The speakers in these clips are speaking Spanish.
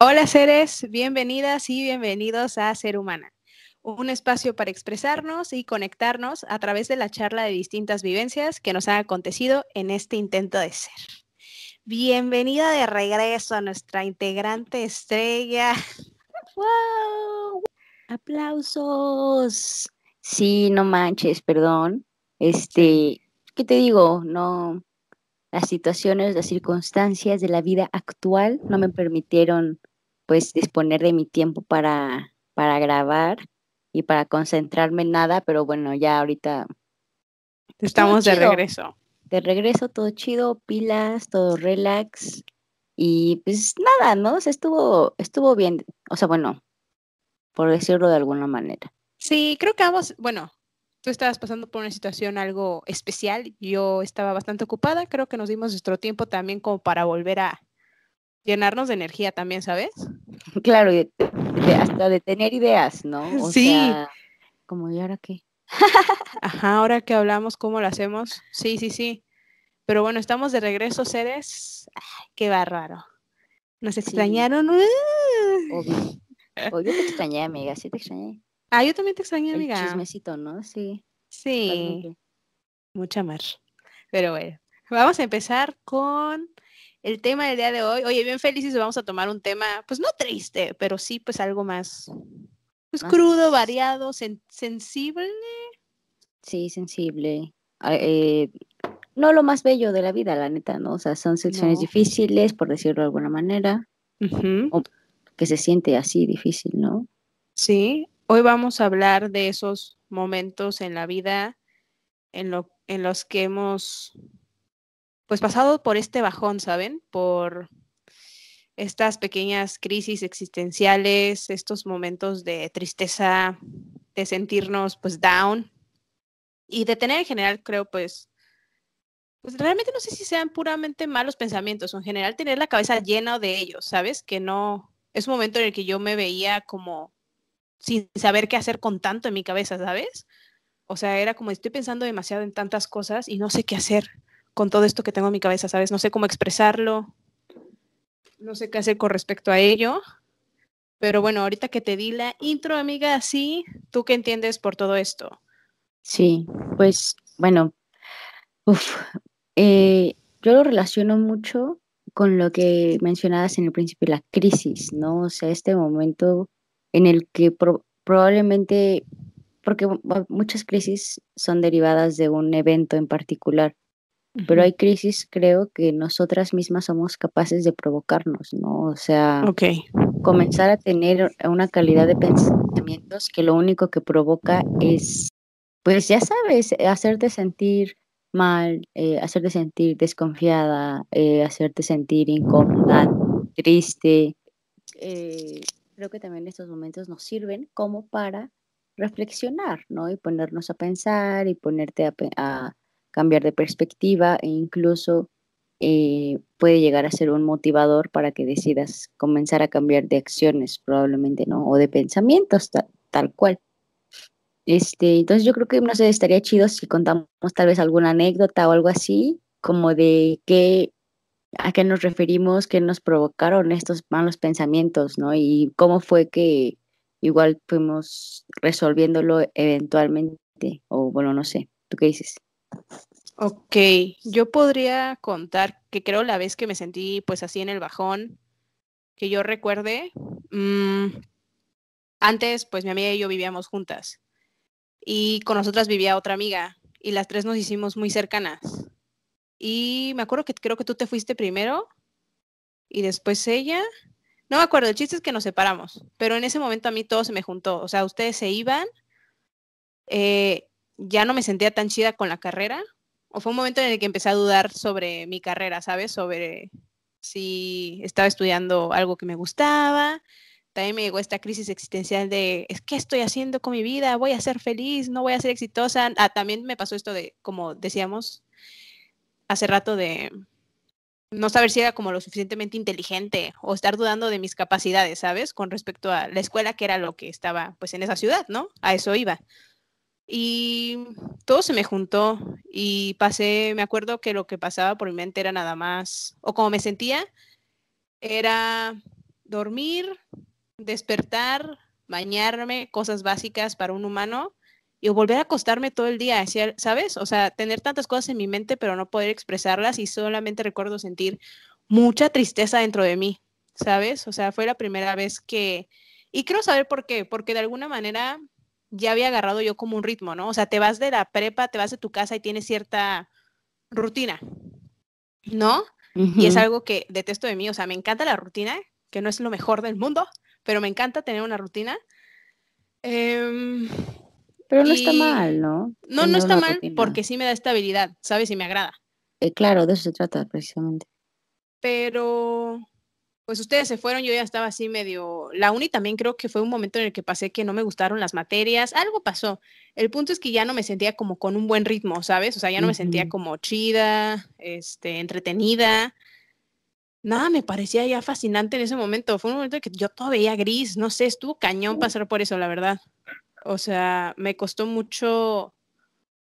Hola seres, bienvenidas y bienvenidos a Ser Humana, un espacio para expresarnos y conectarnos a través de la charla de distintas vivencias que nos han acontecido en este intento de ser. Bienvenida de regreso a nuestra integrante estrella. ¡Wow! ¡Aplausos! Sí, no manches, perdón. Este, ¿qué te digo? No, las situaciones, las circunstancias de la vida actual no me permitieron pues disponer de mi tiempo para, para grabar y para concentrarme en nada, pero bueno, ya ahorita estamos de regreso. De regreso, todo chido, pilas, todo relax. Y pues nada, ¿no? O sea, estuvo, estuvo bien. O sea, bueno, por decirlo de alguna manera. Sí, creo que vamos, bueno, tú estabas pasando por una situación algo especial, yo estaba bastante ocupada, creo que nos dimos nuestro tiempo también como para volver a llenarnos de energía también, ¿sabes? Claro, y hasta de tener ideas, ¿no? O sí. Sea, como, ¿y ahora qué? Ajá, ahora que hablamos, ¿cómo lo hacemos? Sí, sí, sí. Pero bueno, estamos de regreso, seres. Ay, qué bárbaro. Nos extrañaron. Obvio. Obvio te extrañé, amiga, sí te extrañé. Ah, yo también te extrañé, amiga. El chismecito, ¿no? Sí. Sí. Mucha más. Pero bueno, vamos a empezar con el tema del día de hoy. Oye, bien felices, vamos a tomar un tema, pues no triste, pero sí, pues algo más, pues crudo, variado, sensible. Sí, sensible. Ah, eh, no lo más bello de la vida, la neta, ¿no? O sea, son secciones difíciles, por decirlo de alguna manera. o que se siente así difícil, ¿no? Sí, Hoy vamos a hablar de esos momentos en la vida en, lo, en los que hemos pues pasado por este bajón, ¿saben? Por estas pequeñas crisis existenciales, estos momentos de tristeza, de sentirnos pues down y de tener en general, creo, pues, pues realmente no sé si sean puramente malos pensamientos o en general tener la cabeza llena de ellos, ¿sabes? Que no, es un momento en el que yo me veía como sin saber qué hacer con tanto en mi cabeza, ¿sabes? O sea, era como estoy pensando demasiado en tantas cosas y no sé qué hacer con todo esto que tengo en mi cabeza, ¿sabes? No sé cómo expresarlo, no sé qué hacer con respecto a ello. Pero bueno, ahorita que te di la intro, amiga, sí, ¿tú qué entiendes por todo esto? Sí, pues bueno, eh, yo lo relaciono mucho con lo que mencionabas en el principio, la crisis, ¿no? O sea, este momento en el que probablemente, porque muchas crisis son derivadas de un evento en particular, pero hay crisis, creo, que nosotras mismas somos capaces de provocarnos, ¿no? O sea, comenzar a tener una calidad de pensamientos que lo único que provoca es, pues ya sabes, hacerte sentir mal, eh, hacerte sentir desconfiada, eh, hacerte sentir incómoda, triste, eh, creo que también estos momentos nos sirven como para reflexionar, ¿no? Y ponernos a pensar y ponerte a, cambiar de perspectiva e incluso eh, puede llegar a ser un motivador para que decidas comenzar a cambiar de acciones, probablemente, ¿no? O de pensamientos, tal cual. Este, entonces yo creo que no sé, estaría chido si contamos tal vez alguna anécdota o algo así, como de qué a qué nos referimos, qué nos provocaron estos malos pensamientos, ¿no? Y cómo fue que igual fuimos resolviéndolo eventualmente, o bueno, no sé, ¿tú qué dices? Ok, yo podría contar que creo la vez que me sentí pues así en el bajón, que yo recuerde, mm, antes pues mi amiga y yo vivíamos juntas y con nosotras vivía otra amiga y las tres nos hicimos muy cercanas. Y me acuerdo que creo que tú te fuiste primero y después ella. No me acuerdo, el chiste es que nos separamos, pero en ese momento a mí todo se me juntó. O sea, ustedes se iban, eh, ya no me sentía tan chida con la carrera, o fue un momento en el que empecé a dudar sobre mi carrera, ¿sabes? Sobre si estaba estudiando algo que me gustaba. También me llegó esta crisis existencial de, es ¿qué estoy haciendo con mi vida? ¿Voy a ser feliz? ¿No voy a ser exitosa? Ah, también me pasó esto de, como decíamos, hace rato de no saber si era como lo suficientemente inteligente o estar dudando de mis capacidades, ¿sabes? Con respecto a la escuela, que era lo que estaba pues en esa ciudad, ¿no? A eso iba. Y todo se me juntó y pasé, me acuerdo que lo que pasaba por mi mente era nada más, o como me sentía, era dormir, despertar, bañarme, cosas básicas para un humano y volver a acostarme todo el día, ¿sabes? O sea, tener tantas cosas en mi mente pero no poder expresarlas y solamente recuerdo sentir mucha tristeza dentro de mí, ¿sabes? O sea, fue la primera vez que... Y quiero saber por qué, porque de alguna manera ya había agarrado yo como un ritmo, ¿no? O sea, te vas de la prepa, te vas de tu casa y tienes cierta rutina, ¿no? Y es algo que detesto de mí, o sea, me encanta la rutina, que no es lo mejor del mundo, pero me encanta tener una rutina. Em, pero no está mal, ¿no? No, no está mal porque sí me da estabilidad, ¿sabes? Y me agrada. Eh, claro, de eso se trata precisamente. Pero pues ustedes se fueron, yo ya estaba así medio, la uni también creo que fue un momento en el que pasé que no me gustaron las materias, algo pasó. El punto es que ya no me sentía como con un buen ritmo, ¿sabes? O sea, ya no me sentía como chida, este, entretenida. Nada, me parecía ya fascinante en ese momento. Fue un momento en que yo todo veía gris, no sé, estuvo cañón pasar por eso, la verdad. O sea, me costó mucho,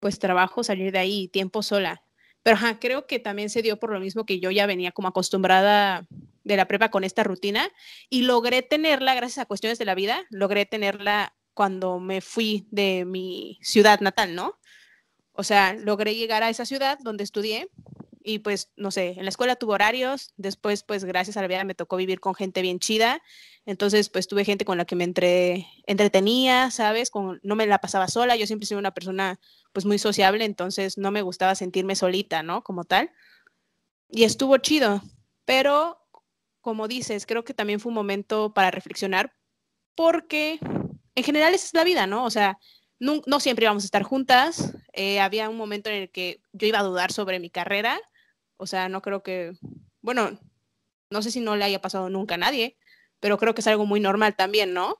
pues, trabajo salir de ahí, tiempo sola. Pero creo que también se dio por lo mismo que yo ya venía como acostumbrada de la prepa con esta rutina y logré tenerla gracias a cuestiones de la vida, logré tenerla cuando me fui de mi ciudad natal, ¿no? O sea, logré llegar a esa ciudad donde estudié y pues, no sé, en la escuela tuve horarios, después pues gracias a la vida me tocó vivir con gente bien chida, entonces pues tuve gente con la que me entre, entretenía, ¿sabes? Con, no me la pasaba sola, yo siempre soy una persona pues muy sociable, entonces no me gustaba sentirme solita, ¿no? Como tal. Y estuvo chido, pero como dices, creo que también fue un momento para reflexionar, porque en general esa es la vida, ¿no? O sea, no, siempre íbamos a estar juntas. Eh, había un momento en el que yo iba a dudar sobre mi carrera. O sea, no creo que, bueno, no sé si no le haya pasado nunca a nadie, pero creo que es algo muy normal también, ¿no?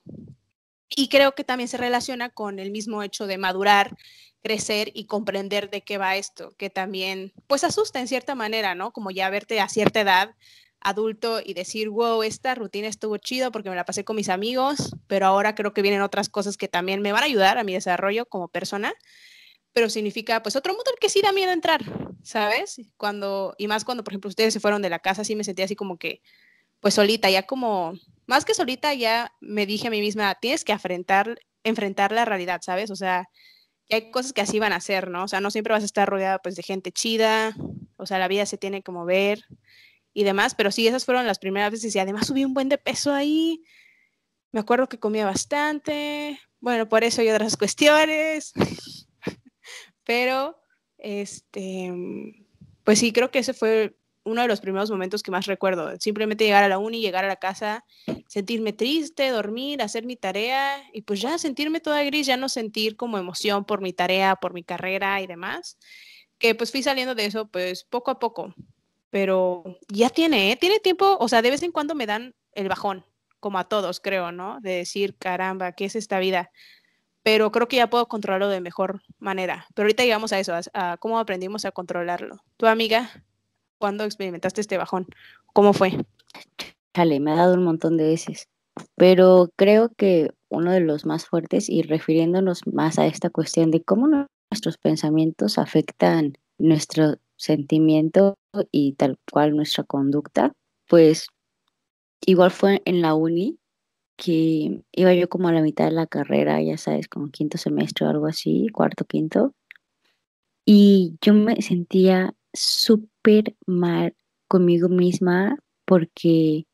Y creo que también se relaciona con el mismo hecho de madurar, crecer y comprender de qué va esto, que también, pues asusta en cierta manera, ¿no? Como ya verte a cierta edad adulto y decir, wow, esta rutina estuvo chido porque me la pasé con mis amigos, pero ahora creo que vienen otras cosas que también me van a ayudar a mi desarrollo como persona, pero significa pues otro mundo al que sí da miedo entrar, ¿sabes? Cuando, y más cuando, por ejemplo, ustedes se fueron de la casa, sí me sentía así como que, pues solita, ya como, más que solita, ya me dije a mí misma, tienes que enfrentar, enfrentar la realidad, ¿sabes? O sea, hay cosas que así van a ser, ¿no? O sea, no siempre vas a estar rodeada pues de gente chida, o sea, la vida se tiene que mover y demás, pero sí, esas fueron las primeras veces y además subí un buen de peso ahí. Me acuerdo que comía bastante, bueno, por eso y otras cuestiones, pero este, pues sí, creo que ese fue uno de los primeros momentos que más recuerdo. Simplemente llegar a la uni, llegar a la casa, sentirme triste, dormir, hacer mi tarea y pues ya sentirme toda gris, ya no sentir como emoción por mi tarea, por mi carrera y demás. Que pues fui saliendo de eso pues poco a poco pero ya tiene, ¿eh? Tiene tiempo, o sea, de vez en cuando me dan el bajón, como a todos, creo, ¿no? De decir, caramba, ¿qué es esta vida? Pero creo que ya puedo controlarlo de mejor manera. Pero ahorita llegamos a eso, a, cómo aprendimos a controlarlo. Tu amiga, ¿cuándo experimentaste este bajón? ¿Cómo fue? Chale, me ha dado un montón de veces. Pero creo que uno de los más fuertes, y refiriéndonos más a esta cuestión de cómo nuestros pensamientos afectan nuestro sentimiento y tal cual nuestra conducta, pues igual fue en la uni que iba yo como a la mitad de la carrera, ya sabes, como quinto semestre o algo así, cuarto, quinto, y yo me sentía súper mal conmigo misma porque,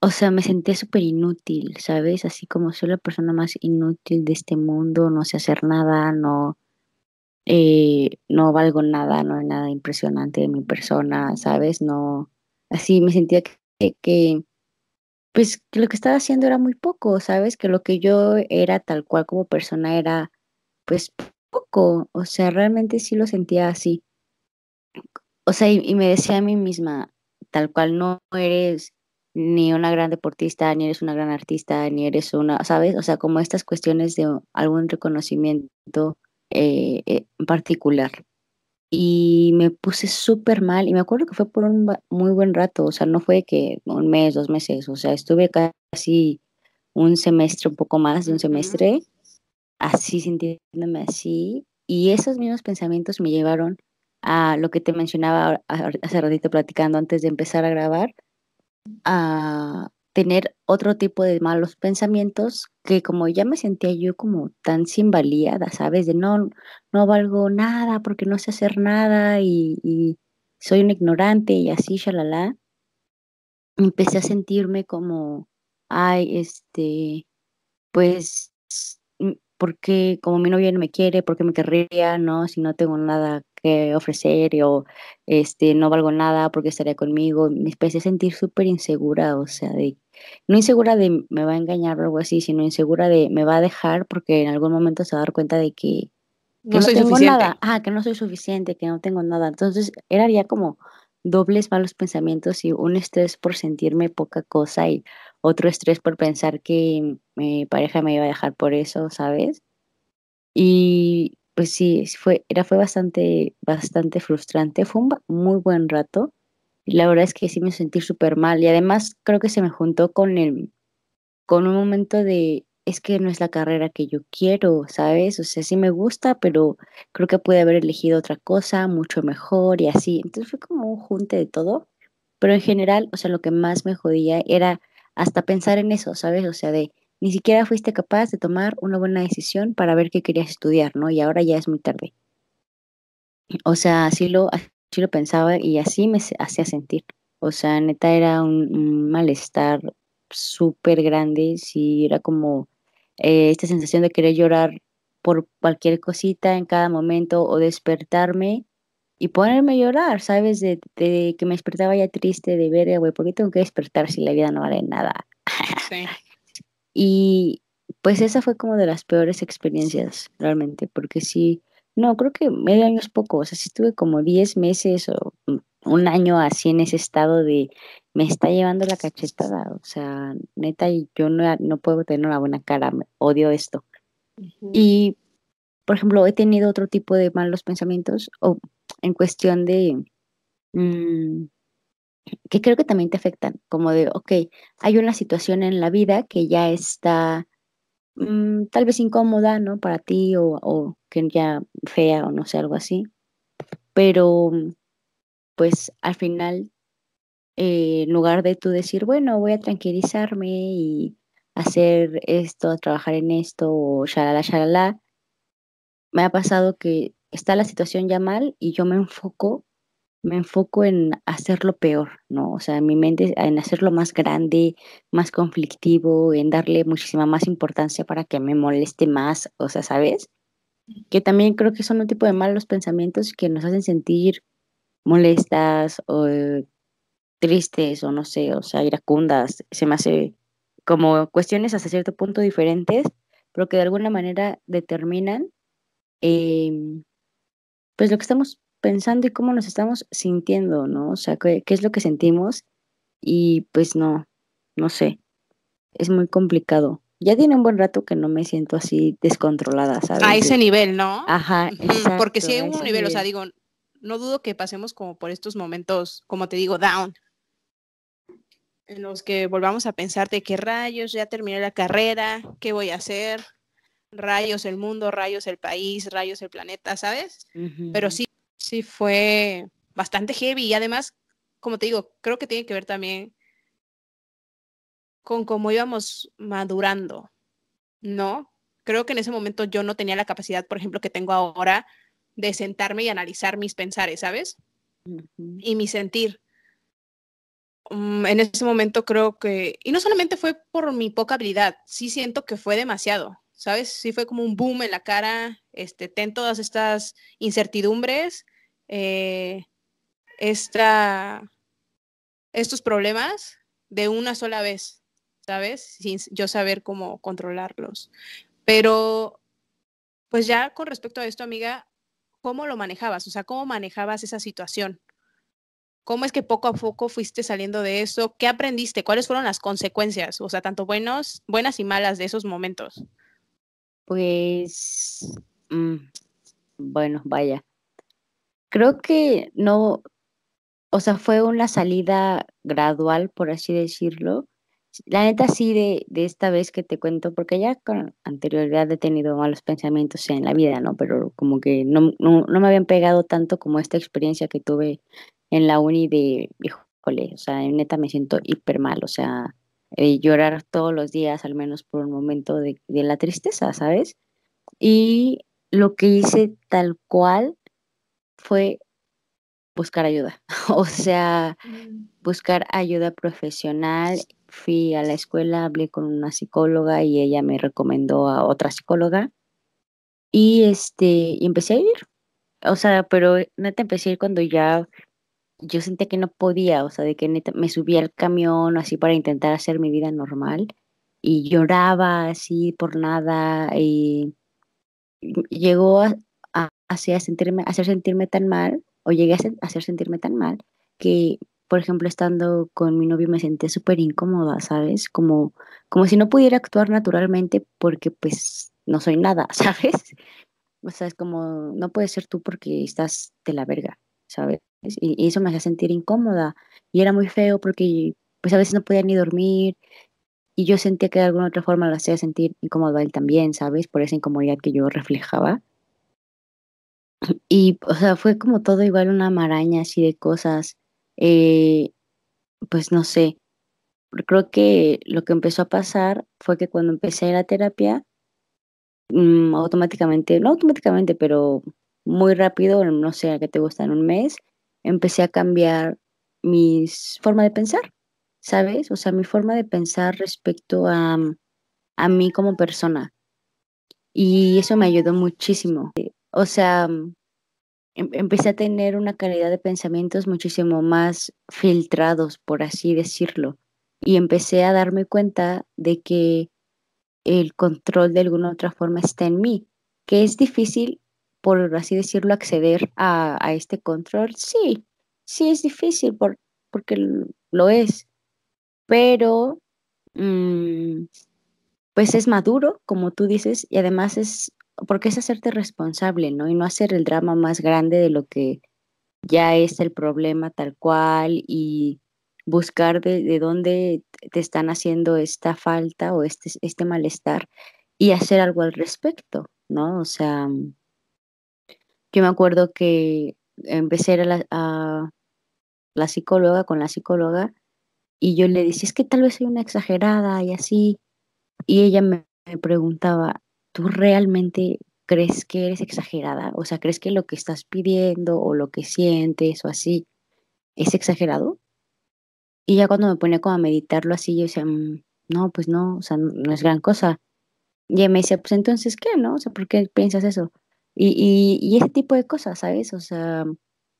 o sea, me sentía súper inútil, ¿sabes? Así como soy la persona más inútil de este mundo, no sé hacer nada, no, eh, no valgo nada, no hay nada impresionante de mi persona, ¿sabes? No, así me sentía que, que, pues, que lo que estaba haciendo era muy poco, ¿sabes? Que lo que yo era tal cual como persona era, pues, poco, o sea, realmente sí lo sentía así. O sea, y, me decía a mí misma, tal cual no eres ni una gran deportista, ni eres una gran artista, ni eres una, ¿sabes? O sea, como estas cuestiones de algún reconocimiento eh, eh, en particular. Y me puse súper mal y me acuerdo que fue por un muy buen rato, o sea, no fue que un mes, dos meses, o sea, estuve casi un semestre, un poco más de un semestre, así sintiéndome así. Y esos mismos pensamientos me llevaron a lo que te mencionaba hace ratito platicando antes de empezar a grabar, a tener otro tipo de malos pensamientos que como ya me sentía yo como tan sin valía, ¿sabes? De no, no valgo nada porque no sé hacer nada y, y soy un ignorante y así, shalala. Empecé a sentirme como, ay, este, pues porque como mi novia no me quiere, porque me querría, ¿no? Si no tengo nada que ofrecer o este, no valgo nada porque estaría conmigo. Me empecé a sentir súper insegura, o sea, de, no insegura de me va a engañar o algo así, sino insegura de me va a dejar porque en algún momento se va a dar cuenta de que, no, soy tengo suficiente. nada, ah, que no soy suficiente, que no tengo nada. Entonces era ya como dobles malos pensamientos y un estrés por sentirme poca cosa y otro estrés por pensar que mi pareja me iba a dejar por eso, ¿sabes? Y pues sí, fue, era, fue bastante, bastante frustrante, fue un muy buen rato. Y la verdad es que sí me sentí súper mal. Y además creo que se me juntó con el, con un momento de, es que no es la carrera que yo quiero, ¿sabes? O sea, sí me gusta, pero creo que pude haber elegido otra cosa mucho mejor y así. Entonces fue como un junte de todo. Pero en general, o sea, lo que más me jodía era hasta pensar en eso, ¿sabes? O sea, de ni siquiera fuiste capaz de tomar una buena decisión para ver qué querías estudiar, ¿no? Y ahora ya es muy tarde. O sea, así lo, así lo pensaba y así me hacía sentir. O sea, neta era un, malestar súper grande, sí, era como eh, esta sensación de querer llorar por cualquier cosita en cada momento o despertarme y ponerme a llorar, ¿sabes? De, que me despertaba ya triste de ver, güey, ¿por qué tengo que despertar si la vida no vale nada? Sí. Y pues esa fue como de las peores experiencias realmente, porque sí, no, creo que medio año es poco, o sea, sí estuve como 10 meses o un año así en ese estado de me está llevando la cachetada, o sea, neta, yo no, no puedo tener una buena cara, odio esto. Y, por ejemplo, he tenido otro tipo de malos pensamientos, o en cuestión de, mm, que creo que también te afectan, como de, ok, hay una situación en la vida que ya está mm, tal vez incómoda, ¿no? Para ti o, o, que ya fea o no sé, algo así, pero pues al final, eh, en lugar de tú decir, bueno, voy a tranquilizarme y hacer esto, trabajar en esto o shalala, shalala, me ha pasado que está la situación ya mal y yo me enfoco, me enfoco en hacerlo peor, ¿no? O sea, mi mente en hacerlo más grande, más conflictivo, en darle muchísima más importancia para que me moleste más, o sea, ¿sabes? Que también creo que son un tipo de malos pensamientos que nos hacen sentir molestas o tristes o no sé, o sea, iracundas. Se me hace como cuestiones hasta cierto punto diferentes, pero que de alguna manera determinan em, pues lo que estamos pensando y cómo nos estamos sintiendo, ¿no? O sea, qué, es lo que sentimos y pues no, no sé, es muy complicado. Ya tiene un buen rato que no me siento así descontrolada, ¿sabes? A ese nivel, ¿no? Ajá, exacto, Porque si hay un nivel, o sea, digo, no dudo que pasemos como por estos momentos, como te digo, down, en los que volvamos a pensar de qué rayos, ya terminé la carrera, qué voy a hacer, rayos el mundo, rayos el país, rayos el planeta, ¿sabes? Pero sí, sí fue bastante heavy y además, como te digo, creo que tiene que ver también con cómo íbamos madurando, ¿no? Creo que en ese momento yo no tenía la capacidad, por ejemplo, que tengo ahora de sentarme y analizar mis pensares, ¿sabes? Y mi sentir. Mm, en ese momento creo que, y no solamente fue por mi poca habilidad, sí siento que fue demasiado. ¿sabes? Sí fue como un boom en la cara, este, ten todas estas incertidumbres, eh, esta, estos problemas de una sola vez, ¿sabes? Sin yo saber cómo controlarlos. Pero, pues ya con respecto a esto, amiga, ¿cómo lo manejabas? O sea, ¿cómo manejabas esa situación? ¿Cómo es que poco a poco fuiste saliendo de eso? ¿Qué aprendiste? ¿Cuáles fueron las consecuencias? O sea, tanto buenos, buenas y malas de esos momentos. Pues, mm, bueno, vaya. Creo que no, o sea, fue una salida gradual, por así decirlo. La neta sí de, de esta vez que te cuento, porque ya con anterioridad he tenido malos pensamientos en la vida, ¿no? Pero como que no, no, no me habían pegado tanto como esta experiencia que tuve en la uni de, híjole, o sea, neta me siento hiper mal, o sea, eh, llorar todos los días, al menos por un momento de, de la tristeza, ¿sabes? Y lo que hice tal cual fue buscar ayuda, o sea, Mm. buscar ayuda profesional. Fui a la escuela, hablé con una psicóloga y ella me recomendó a otra psicóloga y este, y empecé a ir. O sea, pero neta empecé a ir cuando ya yo sentía que no podía, o sea, de que neta me subía al camión así para intentar hacer mi vida normal y lloraba así por nada y llegó a, a, así a sentirme, hacer sentirme tan mal, o llegué a, hacer sentirme tan mal, que, por ejemplo, estando con mi novio me sentía súper incómoda, ¿sabes? Como, como si no pudiera actuar naturalmente porque pues no soy nada, ¿sabes? O sea, es como, no puedes ser tú porque estás de la verga, ¿sabes? Y, eso me hacía sentir incómoda. Y era muy feo porque pues a veces no podía ni dormir y yo sentía que de alguna otra forma lo hacía sentir incómodo él también, ¿sabes? Por esa incomodidad que yo reflejaba. Y, o sea, fue como todo igual una maraña así de cosas. Eh, pues no sé, creo que lo que empezó a pasar fue que cuando empecé a ir a terapia, mm, automáticamente, no automáticamente, pero muy rápido, no sé, a qué te gusta en un mes, empecé a cambiar mi forma de pensar, ¿sabes? O sea, mi forma de pensar respecto a, a mí como persona. Y eso me ayudó muchísimo. O sea, em- empecé a tener una calidad de pensamientos muchísimo más filtrados, por así decirlo. Y empecé a darme cuenta de que el control de alguna otra forma está en mí, que es difícil, por así decirlo, acceder a, a este control. Sí, sí es difícil por, porque lo es, pero mm, pues es maduro, como tú dices, y además es porque es hacerte responsable, ¿no? Y no hacer el drama más grande de lo que ya es el problema tal cual y buscar de, de dónde te están haciendo esta falta o este, este malestar y hacer algo al respecto, ¿no? O sea, yo me acuerdo que empecé a la, a la psicóloga con la psicóloga y yo le decía, es que tal vez soy una exagerada y así, y ella me, me preguntaba, ¿tú realmente crees que eres exagerada? O sea, ¿crees que lo que estás pidiendo o lo que sientes o así es exagerado? Y ya cuando me ponía como a meditarlo así, yo decía, "Mm, no, pues no, o sea, no, es gran cosa. Y ella me decía, pues entonces, ¿qué, no? O sea, ¿por qué piensas eso? Y, y, y ese tipo de cosas, ¿sabes? O sea,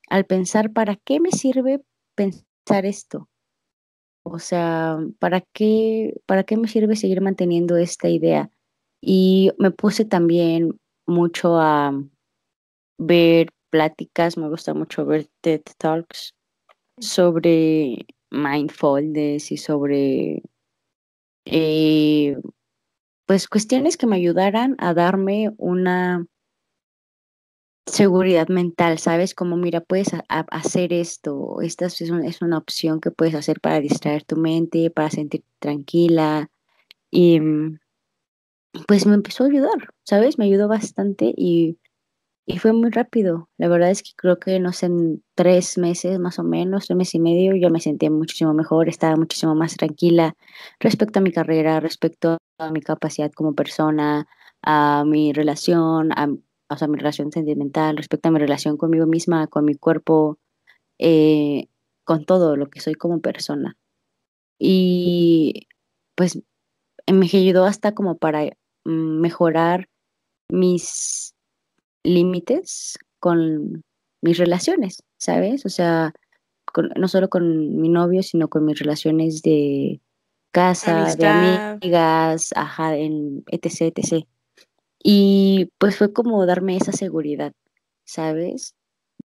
al pensar, ¿para qué me sirve pensar esto? O sea, ¿para qué, para qué me sirve seguir manteniendo esta idea? Y me puse también mucho a ver pláticas, me gusta mucho ver TED Talks sobre mindfulness y sobre eh, pues cuestiones que me ayudaran a darme una seguridad mental, ¿sabes? Como, mira, puedes hacer esto, esta es, un- es una opción que puedes hacer para distraer tu mente, para sentirte tranquila. Y mm, pues me empezó a ayudar, ¿sabes? Me ayudó bastante y, y fue muy rápido. La verdad es que creo que, no sé, en tres meses más o menos, tres meses y medio, yo me sentía muchísimo mejor, estaba muchísimo más tranquila respecto a mi carrera, respecto a mi capacidad como persona, a mi relación, a, o sea, mi relación sentimental, respecto a mi relación conmigo misma, con mi cuerpo, eh, con todo lo que soy como persona. Y pues me ayudó hasta como para mejorar mis límites con mis relaciones, ¿sabes? O sea, con- no solo con mi novio, sino con mis relaciones de casa, de Amistad. amigas, ajá, en etc, etc. Y pues fue como darme esa seguridad, ¿sabes?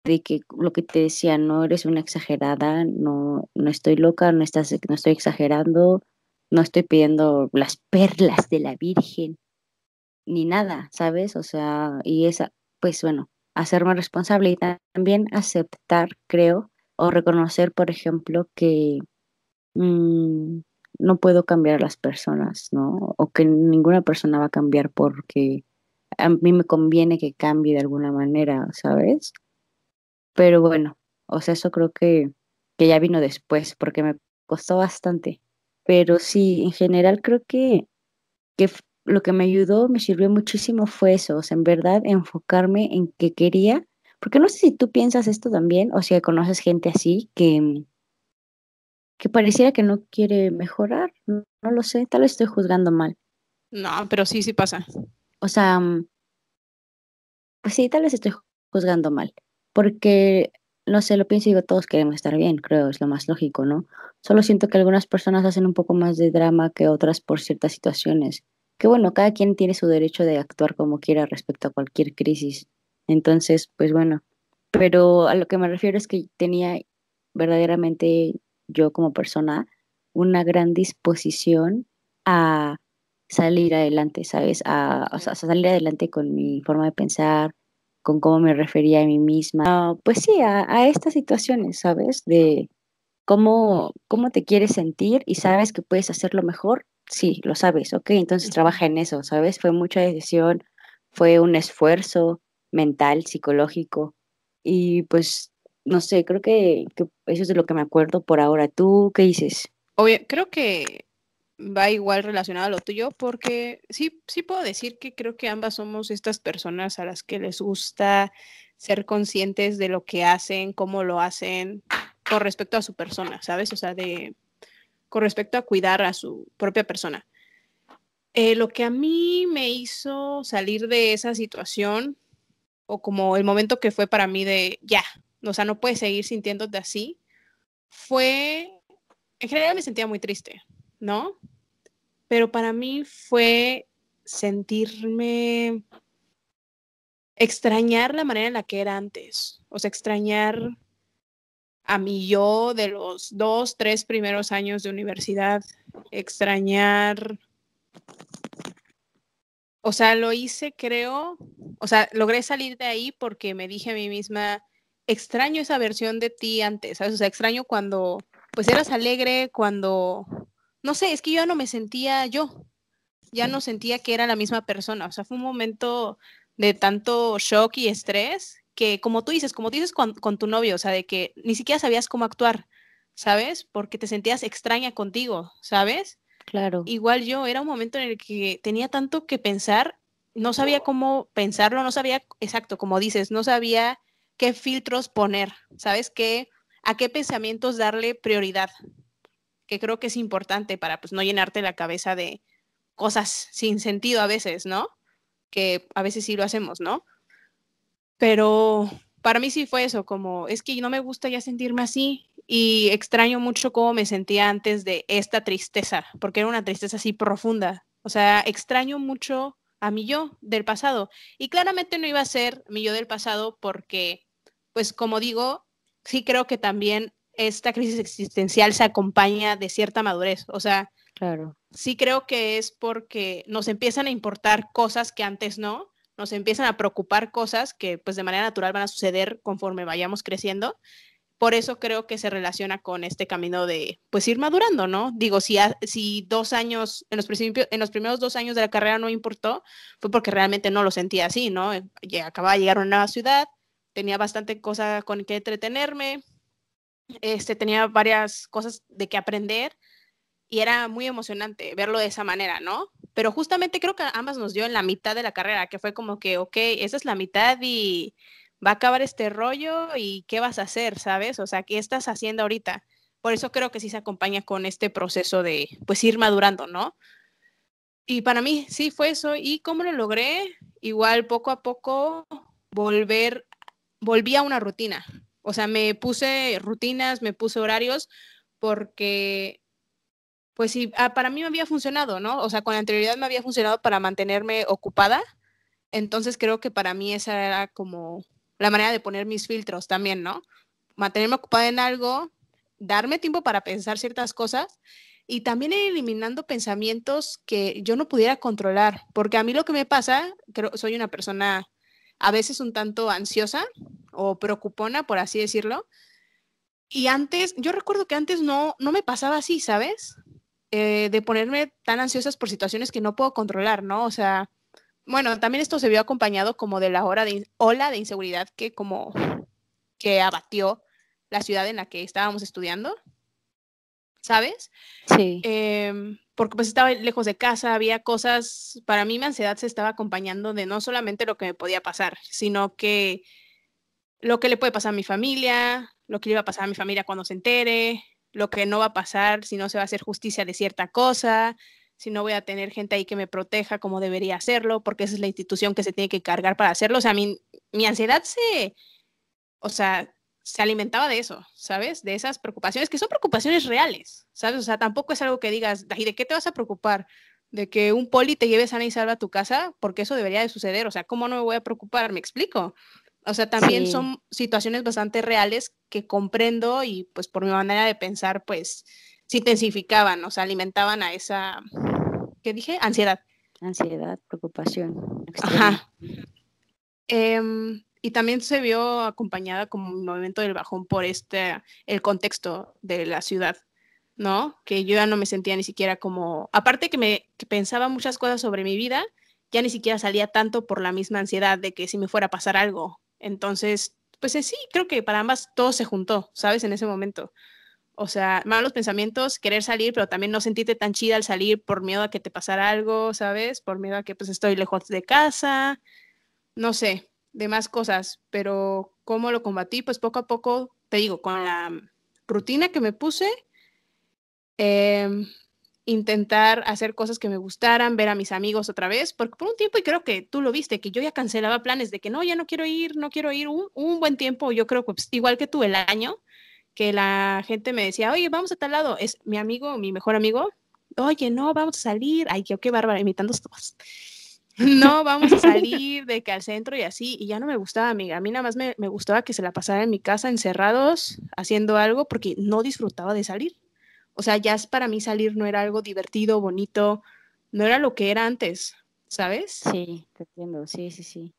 De que lo que te decía, no eres una exagerada, no, no estoy loca, no estás, no estoy exagerando, no estoy pidiendo las perlas de la Virgen, ni nada, ¿sabes? O sea, y esa, pues bueno, hacerme responsable y también aceptar, creo, o reconocer, por ejemplo, que mm, no puedo cambiar a las personas, ¿no? O que ninguna persona va a cambiar porque a mí me conviene que cambie de alguna manera, ¿sabes? Pero bueno, o sea, eso creo que, que ya vino después porque me costó bastante. Pero sí, en general creo que, que lo que me ayudó, me sirvió muchísimo fue eso, o sea, en verdad enfocarme en qué quería, porque no sé si tú piensas esto también, o si conoces gente así que, que pareciera que no quiere mejorar, no, no lo sé, tal vez estoy juzgando mal. No, pero sí, sí pasa. O sea, pues sí, tal vez estoy juzgando mal, porque no sé, lo pienso y digo, todos queremos estar bien, creo, es lo más lógico, ¿no? Solo siento que algunas personas hacen un poco más de drama que otras por ciertas situaciones. Que bueno, cada quien tiene su derecho de actuar como quiera respecto a cualquier crisis. Entonces, pues bueno, pero a lo que me refiero es que tenía verdaderamente yo como persona una gran disposición a salir adelante, ¿sabes? A, o sea, a salir adelante con mi forma de pensar, con cómo me refería a mí misma, pues sí, a, estas situaciones, ¿sabes? De cómo, cómo te quieres sentir y sabes que puedes hacerlo mejor, sí, lo sabes, ok, entonces trabaja en eso, ¿sabes? Fue mucha decisión, fue un esfuerzo mental, psicológico y pues, no sé, creo que, que eso es de lo que me acuerdo por ahora. ¿Tú qué dices? Obvio, creo que va igual relacionado a lo tuyo, porque sí, sí puedo decir que creo que ambas somos estas personas a las que les gusta ser conscientes de lo que hacen, cómo lo hacen, con respecto a su persona, ¿sabes? O sea, de, con respecto a cuidar a su propia persona. Eh, lo que a mí me hizo salir de esa situación, o como el momento que fue para mí de ya, o sea, no puedes seguir sintiéndote así, fue, en general me sentía muy triste, ¿no? Pero para mí fue sentirme, extrañar la manera en la que era antes, o sea, extrañar a mi yo de los dos, tres primeros años de universidad, extrañar, o sea, lo hice, creo, o sea, logré salir de ahí porque me dije a mí misma, extraño esa versión de ti antes. O sea, extraño cuando, pues eras alegre, cuando no sé, es que yo ya no me sentía yo, ya no sentía que era la misma persona, o sea, fue un momento de tanto shock y estrés que como tú dices, como dices con, tu novio, o sea, de que ni siquiera sabías cómo actuar, ¿sabes? Porque te sentías extraña contigo, ¿sabes? Claro. Igual yo, era un momento en el que tenía tanto que pensar, no sabía cómo pensarlo, no sabía, exacto, como dices, no sabía qué filtros poner, ¿sabes? ¿Qué, a qué pensamientos darle prioridad, que creo que es importante para pues no llenarte la cabeza de cosas sin sentido a veces, ¿no? Que a veces sí lo hacemos, ¿no? Pero para mí sí fue eso, como es que no me gusta ya sentirme así y extraño mucho cómo me sentía antes de esta tristeza, porque era una tristeza así profunda. O sea, extraño mucho a mi yo del pasado. Y claramente no iba a ser mi yo del pasado porque, pues como digo, sí creo que también esta crisis existencial se acompaña de cierta madurez. O sea, claro. sí creo que es porque nos empiezan a importar cosas que antes no, nos empiezan a preocupar cosas que pues de manera natural van a suceder conforme vayamos creciendo. Por eso creo que se relaciona con este camino de pues ir madurando, ¿no? Digo, si, si dos años, en los, en los primeros dos años de la carrera no importó, fue porque realmente no lo sentía así, ¿no? Ya acababa de llegar a una nueva ciudad, tenía bastante cosa con que entretenerme, este, tenía varias cosas de que aprender y era muy emocionante verlo de esa manera, ¿no? Pero justamente creo que ambas nos dio en la mitad de la carrera, que fue como que, ok, esa es la mitad y va a acabar este rollo y qué vas a hacer, ¿sabes? O sea, ¿qué estás haciendo ahorita? Por eso creo que sí se acompaña con este proceso de, pues, ir madurando, ¿no? Y para mí sí fue eso. ¿Y cómo lo logré? Igual poco a poco volver, volví a una rutina. O sea, me puse rutinas, me puse horarios porque, pues sí, ah, para mí me había funcionado, ¿no? O sea, con anterioridad me había funcionado para mantenerme ocupada. Entonces creo que para mí esa era como la manera de poner mis filtros también, ¿no? Mantenerme ocupada en algo, darme tiempo para pensar ciertas cosas y también ir eliminando pensamientos que yo no pudiera controlar, porque a mí lo que me pasa, creo, soy una persona a veces un tanto ansiosa o preocupona, por así decirlo. Y antes, yo recuerdo que antes no, no me pasaba así, ¿sabes? Eh, de ponerme tan ansiosas por situaciones que no puedo controlar, ¿no? O sea, bueno, también esto se vio acompañado como de la hora de, ola de inseguridad que como que abatió la ciudad en la que estábamos estudiando. ¿sabes? Sí. Em, porque pues estaba lejos de casa, había cosas, para mí mi ansiedad se estaba acompañando de no solamente lo que me podía pasar, sino que lo que le puede pasar a mi familia, lo que le iba a pasar a mi familia cuando se entere, lo que no va a pasar si no se va a hacer justicia de cierta cosa, si no voy a tener gente ahí que me proteja como debería hacerlo, porque esa es la institución que se tiene que cargar para hacerlo. O sea, mi, mi ansiedad se, o sea, se alimentaba de eso, ¿sabes? De esas preocupaciones, que son preocupaciones reales, ¿sabes? O sea, tampoco es algo que digas, ¿y de qué te vas a preocupar? ¿De que un poli te lleve sana y salva a tu casa? Porque eso debería de suceder, o sea, ¿cómo no me voy a preocupar? ¿Me explico? O sea, también son situaciones bastante reales que comprendo y pues por mi manera de pensar, pues se intensificaban, o sea, alimentaban a esa, ¿qué dije? Ansiedad. Ansiedad, preocupación. Ajá. Em, y también se vio acompañada como un movimiento del bajón por este, el contexto de la ciudad, ¿no? Que yo ya no me sentía ni siquiera como, aparte que me que pensaba muchas cosas sobre mi vida, ya ni siquiera salía tanto por la misma ansiedad de que si me fuera a pasar algo. Entonces, pues sí, creo que para ambas todo se juntó, ¿sabes? En ese momento. O sea, malos pensamientos, querer salir, pero también no sentirte tan chida al salir por miedo a que te pasara algo, ¿sabes? Por miedo a que pues estoy lejos de casa, no sé, de más cosas, pero ¿cómo lo combatí? Pues poco a poco, te digo, con la rutina que me puse, em, intentar hacer cosas que me gustaran, ver a mis amigos otra vez, porque por un tiempo, y creo que tú lo viste, que yo ya cancelaba planes de que no, ya no quiero ir, no quiero ir, un, buen tiempo, yo creo que pues, igual que tú el año, que la gente me decía, oye, vamos a tal lado, es mi amigo, mi mejor amigo, oye, no, vamos a salir, ay, qué, qué bárbara, imitando todos no, vamos a salir de que al centro y así, y ya no me gustaba, amiga. A mí nada más me, me, gustaba que se la pasara en mi casa encerrados haciendo algo porque no disfrutaba de salir. O sea, ya para mí salir no era algo divertido, bonito, no era lo que era antes, ¿sabes? Sí, te entiendo, sí, sí, sí.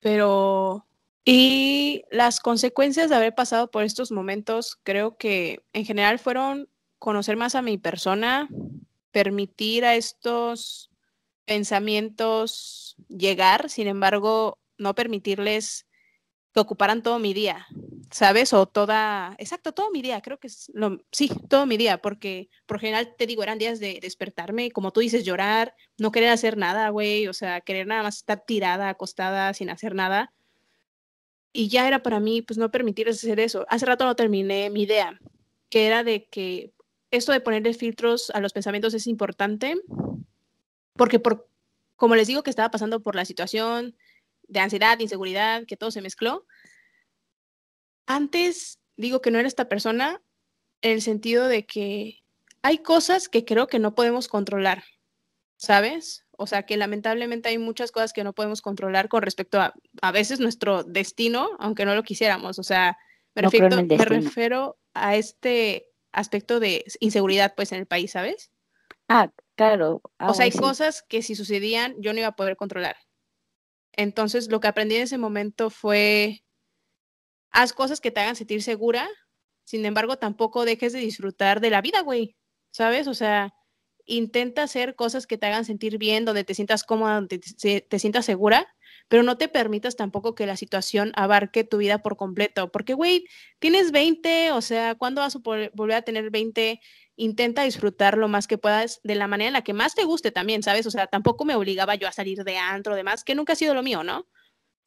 Pero, y las consecuencias de haber pasado por estos momentos, creo que en general fueron conocer más a mi persona, permitir a estos pensamientos llegar, sin embargo, no permitirles que ocuparan todo mi día, ¿sabes? O toda, exacto, todo mi día, creo que es lo, sí, todo mi día, porque por general te digo, eran días de despertarme, como tú dices, llorar, no querer hacer nada, güey, o sea, querer nada más estar tirada, acostada, sin hacer nada. Y ya era para mí, pues no permitirles hacer eso. Hace rato no terminé mi idea, que era de que esto de ponerle filtros a los pensamientos es importante, porque por, como les digo que estaba pasando por la situación de ansiedad, de inseguridad, que todo se mezcló, antes digo que no era esta persona en el sentido de que hay cosas que creo que no podemos controlar, ¿sabes? O sea, que lamentablemente hay muchas cosas que no podemos controlar con respecto a a veces nuestro destino, aunque no lo quisiéramos. O sea, me, No refiero, me destino. refiero a este aspecto de inseguridad, pues, en el país, ¿sabes? Ah, claro. Ah, O sea, hay bueno, sí. cosas que si sucedían yo no iba a poder controlar. Entonces, lo que aprendí en ese momento fue, haz cosas que te hagan sentir segura, sin embargo, tampoco dejes de disfrutar de la vida, güey, ¿sabes? O sea, intenta hacer cosas que te hagan sentir bien, donde te sientas cómoda, donde te, sientas segura, pero no te permitas tampoco que la situación abarque tu vida por completo, porque, güey, tienes 20, o sea, ¿cuándo vas a vol- volver a tener 20? Intenta disfrutar lo más que puedas de la manera en la que más te guste también, ¿sabes? O sea, tampoco me obligaba yo a salir de antro, demás, que nunca ha sido lo mío, ¿no?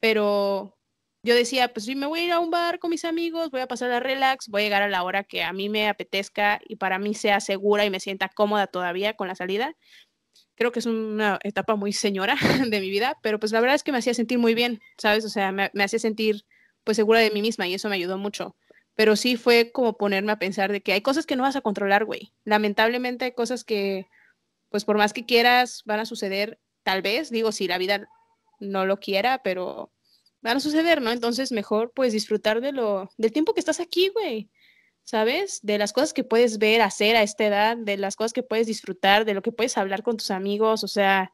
Pero yo decía, pues sí, me voy a ir a un bar con mis amigos, voy a pasar a relax, voy a llegar a la hora que a mí me apetezca y para mí sea segura y me sienta cómoda todavía con la salida. Creo que es una etapa muy señora de mi vida, pero pues la verdad es que me hacía sentir muy bien, ¿sabes? O sea, me, me hacía sentir pues segura de mí misma y eso me ayudó mucho. Pero sí fue como ponerme a pensar de que hay cosas que no vas a controlar, güey. Lamentablemente hay cosas que, pues por más que quieras, van a suceder, tal vez, digo, si la vida no lo quiera, pero van a suceder, ¿no? Entonces mejor pues disfrutar de lo, del tiempo que estás aquí, güey, ¿sabes? De las cosas que puedes ver, hacer a esta edad, de las cosas que puedes disfrutar, de lo que puedes hablar con tus amigos, o sea,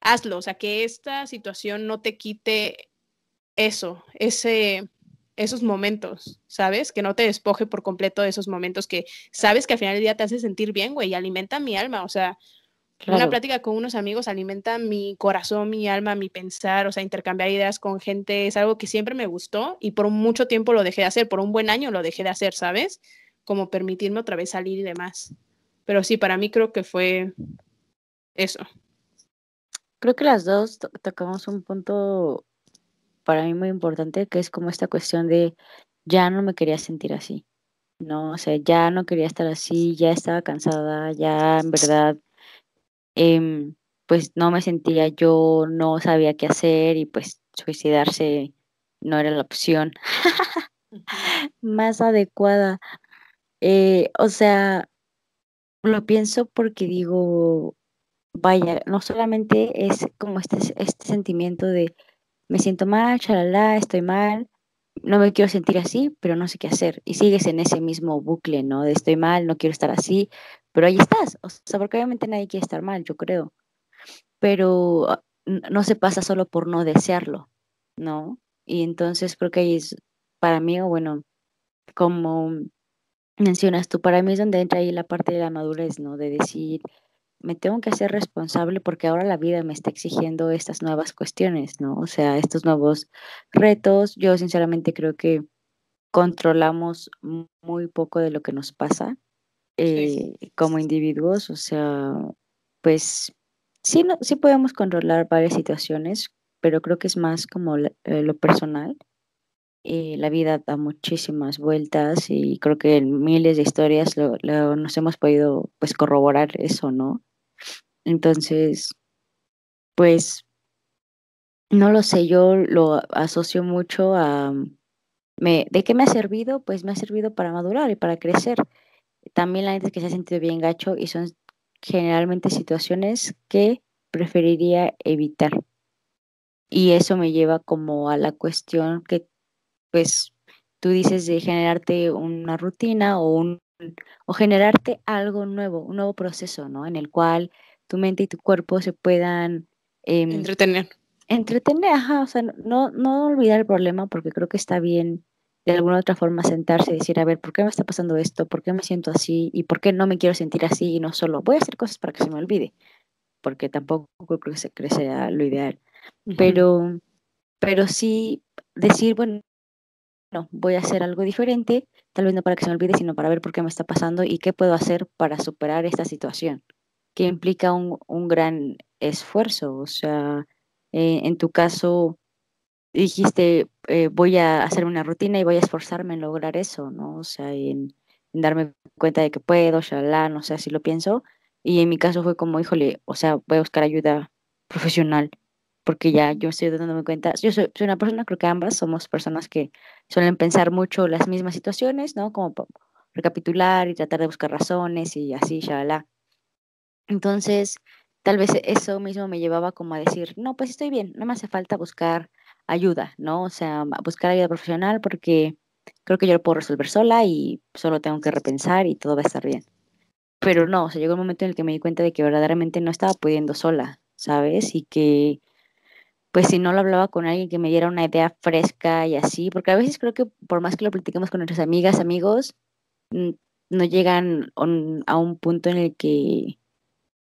hazlo, o sea, que esta situación no te quite eso, ese, esos momentos, ¿sabes? Que no te despoje por completo de esos momentos que sabes que al final del día te hace sentir bien, güey, y alimenta mi alma, o sea, una plática con unos amigos alimenta mi corazón, mi alma, mi pensar, o sea, intercambiar ideas con gente es algo que siempre me gustó y por mucho tiempo lo dejé de hacer, por un buen año lo dejé de hacer, ¿sabes? como permitirme otra vez salir y demás. Pero sí, para mí creo que fue eso. Creo que las dos tocamos un punto para mí muy importante, que es como esta cuestión de ya no me quería sentir así, ¿no? O sea, ya no quería estar así, ya estaba cansada, ya en verdad, em, pues no me sentía yo, no sabía qué hacer y pues suicidarse no era la opción más adecuada. Eh, o sea, lo pienso porque digo, vaya, no solamente es como este, este sentimiento de me siento mal, chalala, estoy mal, no me quiero sentir así, pero no sé qué hacer. Y sigues en ese mismo bucle, ¿no? De estoy mal, no quiero estar así, pero ahí estás. O sea, porque obviamente nadie quiere estar mal, yo creo. Pero ah, no se pasa solo por no desearlo, ¿no? Y entonces creo que ahí es, para mí, o bueno, como mencionas tú, para mí es donde entra ahí la parte de la madurez, ¿no? De decir, me tengo que hacer responsable porque ahora la vida me está exigiendo estas nuevas cuestiones, ¿no? O sea, estos nuevos retos. Yo sinceramente creo que controlamos muy poco de lo que nos pasa eh, como individuos, o sea, pues sí, no, sí podemos controlar varias situaciones, pero creo que es más como eh, lo personal. Eh, la vida da muchísimas vueltas y creo que en miles de historias lo, nos hemos podido pues corroborar eso, ¿no? Entonces, pues, no lo sé, yo lo asocio mucho a, me, ¿de qué me ha servido? Pues me ha servido para madurar y para crecer. También la gente que se ha sentido bien gacho y son generalmente situaciones que preferiría evitar. Y eso me lleva como a la cuestión que, pues, tú dices de generarte una rutina o un o generarte algo nuevo, un nuevo proceso, ¿no? En el cual tu mente y tu cuerpo se puedan em, entretener. Entretener, ajá, o sea, no, no olvidar el problema porque creo que está bien de alguna otra forma sentarse y decir, a ver, ¿por qué me está pasando esto? ¿Por qué me siento así? ¿Y por qué no me quiero sentir así? Y no solo voy a hacer cosas para que se me olvide, porque tampoco creo que se crece lo ideal. Pero, pero sí decir, bueno, no, voy a hacer algo diferente, tal vez no para que se me olvide, sino para ver por qué me está pasando y qué puedo hacer para superar esta situación, que implica un, gran esfuerzo. O sea, eh, en tu caso, dijiste, eh, voy a hacer una rutina y voy a esforzarme en lograr eso, ¿no? O sea, en, darme cuenta de que puedo, shalala, no sé, si lo pienso. Y en mi caso fue como, híjole, o sea, voy a buscar ayuda profesional porque ya yo estoy dándome cuenta, yo soy, una persona, creo que ambas somos personas que suelen pensar mucho las mismas situaciones, ¿no? Como recapitular y tratar de buscar razones y así, shalala. Entonces, tal vez eso mismo me llevaba como a decir, no, pues estoy bien, no me hace falta buscar ayuda, ¿no? O sea, buscar ayuda profesional porque creo que yo lo puedo resolver sola y solo tengo que repensar y todo va a estar bien. Pero no, o sea, llegó un momento en el que me di cuenta de que verdaderamente no estaba pudiendo sola, ¿sabes? Y que pues si no lo hablaba con alguien que me diera una idea fresca y así, porque a veces creo que por más que lo platicamos con nuestras amigas, amigos, no llegan a un punto en el que,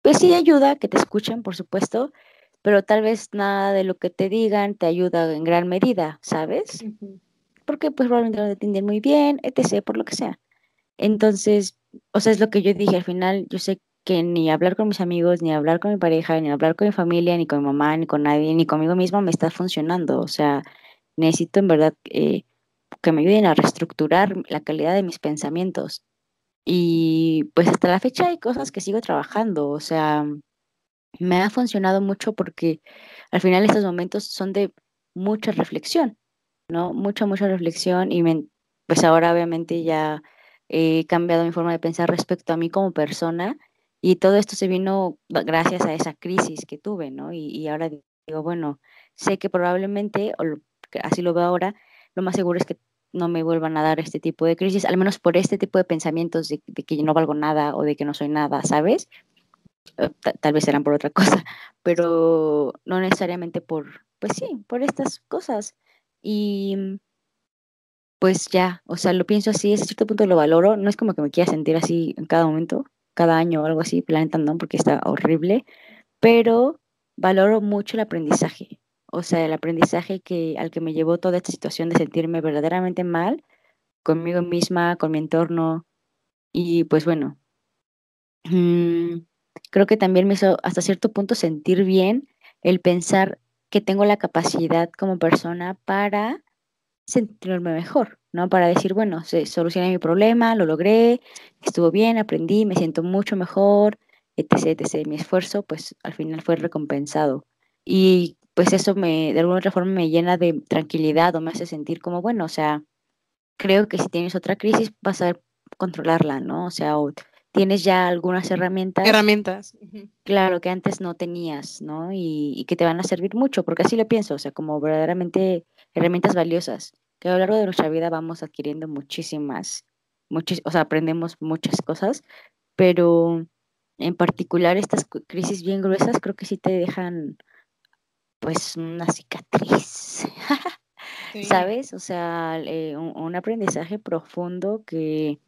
pues sí ayuda que te escuchen, por supuesto, pero tal vez nada de lo que te digan te ayuda en gran medida, ¿sabes? Porque pues probablemente no te entienden muy bien, etc., por lo que sea. Entonces, o sea, es lo que yo dije, al final yo sé que ni hablar con mis amigos, ni hablar con mi pareja, ni hablar con mi familia, ni con mi mamá, ni con nadie, ni conmigo misma me está funcionando. O sea, necesito en verdad eh, que me ayuden a reestructurar la calidad de mis pensamientos. Y pues hasta la fecha hay cosas que sigo trabajando. O sea, me ha funcionado mucho porque al final estos momentos son de mucha reflexión, ¿no? Mucha, mucha reflexión y pues ahora obviamente ya he cambiado mi forma de pensar respecto a mí como persona y todo esto se vino gracias a esa crisis que tuve, ¿no? Y, ahora digo, bueno, sé que probablemente, o así lo veo ahora, lo más seguro es que no me vuelvan a dar este tipo de crisis, al menos por este tipo de pensamientos de, que yo no valgo nada o de que no soy nada, ¿sabes? Eh, tal vez serán por otra cosa, pero no necesariamente por, pues sí, por estas cosas. Y pues ya, o sea, lo pienso así, a cierto punto lo valoro, no es como que me quiera sentir así en cada momento, cada año o algo así, Planeta no, porque está horrible, pero valoro mucho el aprendizaje, o sea, el aprendizaje que, al que me llevó toda esta situación de sentirme verdaderamente mal conmigo misma, con mi entorno, Y pues bueno, mm, creo que también me hizo hasta cierto punto sentir bien el pensar que tengo la capacidad como persona para sentirme mejor, ¿no? Para decir, bueno, solucioné mi problema, lo logré, estuvo bien, aprendí, me siento mucho mejor, etc, etc. Mi esfuerzo, pues al final fue recompensado. Y pues eso me, de alguna otra forma me llena de tranquilidad o me hace sentir como, bueno, o sea, creo que si tienes otra crisis vas a controlarla, ¿no? O sea, tienes ya algunas herramientas. Herramientas. Claro, que antes no tenías, ¿no? Y, y, que te van a servir mucho, porque así lo pienso, o sea, como verdaderamente herramientas valiosas, que a lo largo de nuestra vida vamos adquiriendo muchísimas, muchis, o sea, aprendemos muchas cosas, pero en particular estas crisis bien gruesas creo que sí te dejan pues una cicatriz, ¿sabes? O sea, eh, un, un, aprendizaje profundo que,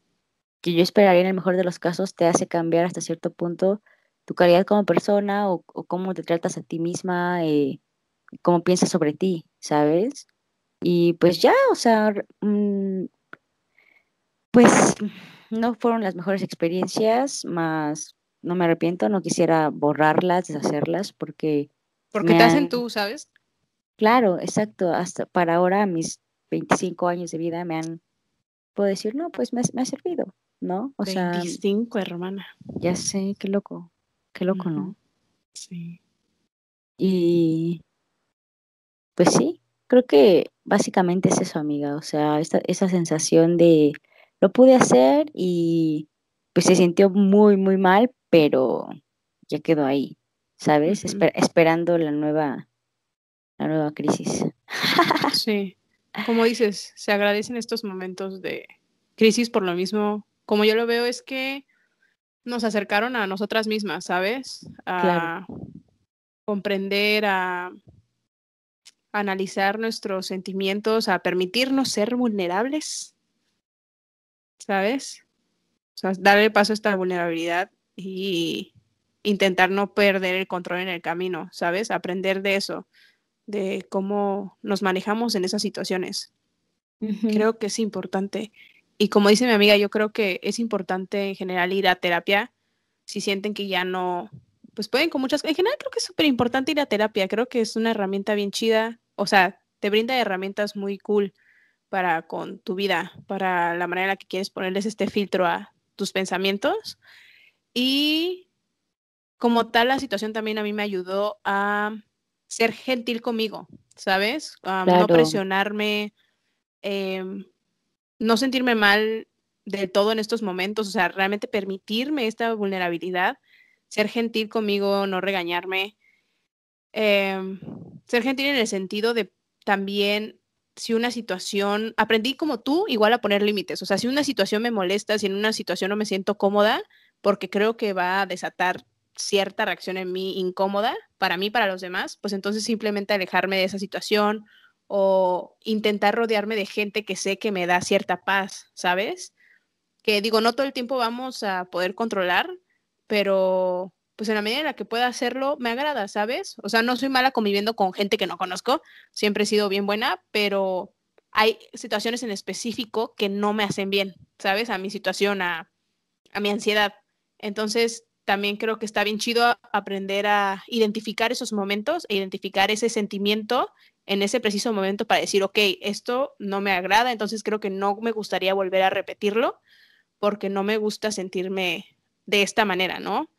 que yo esperaría en el mejor de los casos te hace cambiar hasta cierto punto tu calidad como persona o, o cómo te tratas a ti misma, eh, cómo piensas sobre ti, ¿sabes? Y pues ya, o sea, mm, pues no fueron las mejores experiencias, más no me arrepiento, no quisiera borrarlas, deshacerlas, porque... Porque te hacen tú, ¿sabes? Claro, exacto. Hasta para ahora, mis 25 años de vida me han, puedo decir, no, pues me, me ha servido, ¿no? O 25, sea, hermana. Ya sé, qué loco, qué loco, ¿no? Sí. Y pues sí, creo que básicamente es eso, amiga. O sea, esta, esa sensación de lo pude hacer y pues se sintió muy, muy mal, pero ya quedó ahí, ¿sabes? Uh -huh. Esper esperando la nueva, la nueva crisis. sí, como dices, se agradecen estos momentos de crisis por lo mismo. Como yo lo veo es que nos acercaron a nosotras mismas, ¿sabes? A claro. comprender, a analizar nuestros sentimientos, a permitirnos ser vulnerables, ¿sabes? O sea, darle paso a esta vulnerabilidad y intentar no perder el control en el camino, ¿sabes? Aprender de eso, de cómo nos manejamos en esas situaciones. Uh -huh. Creo que es importante. Y como dice mi amiga, yo creo que es importante en general ir a terapia si sienten que ya no, pues pueden con muchas, en general creo que es súper importante ir a terapia, creo que es una herramienta bien chida, o sea, te brinda herramientas muy cool para con tu vida, para la manera en la que quieres ponerles este filtro a tus pensamientos. Y como tal, la situación también a mí me ayudó a ser gentil conmigo, ¿sabes? Claro. No presionarme, eh, no sentirme mal del todo en estos momentos, o sea, realmente permitirme esta vulnerabilidad, ser gentil conmigo, no regañarme, eh, ser gentil en el sentido de también si una situación, aprendí como tú, igual a poner límites, o sea, si una situación me molesta, si en una situación no me siento cómoda, porque creo que va a desatar cierta reacción en mí incómoda, para mí, para los demás, pues entonces simplemente alejarme de esa situación o intentar rodearme de gente que sé que me da cierta paz, ¿sabes? Que digo, no todo el tiempo vamos a poder controlar, pero pues en la medida en la que pueda hacerlo, me agrada, ¿sabes? O sea, no soy mala conviviendo con gente que no conozco, siempre he sido bien buena, pero hay situaciones en específico que no me hacen bien, ¿sabes? A mi situación, a, a mi ansiedad. Entonces, también creo que está bien chido aprender a identificar esos momentos e identificar ese sentimiento en ese preciso momento para decir, ok, esto no me agrada, entonces creo que no me gustaría volver a repetirlo porque no me gusta sentirme de esta manera, ¿no?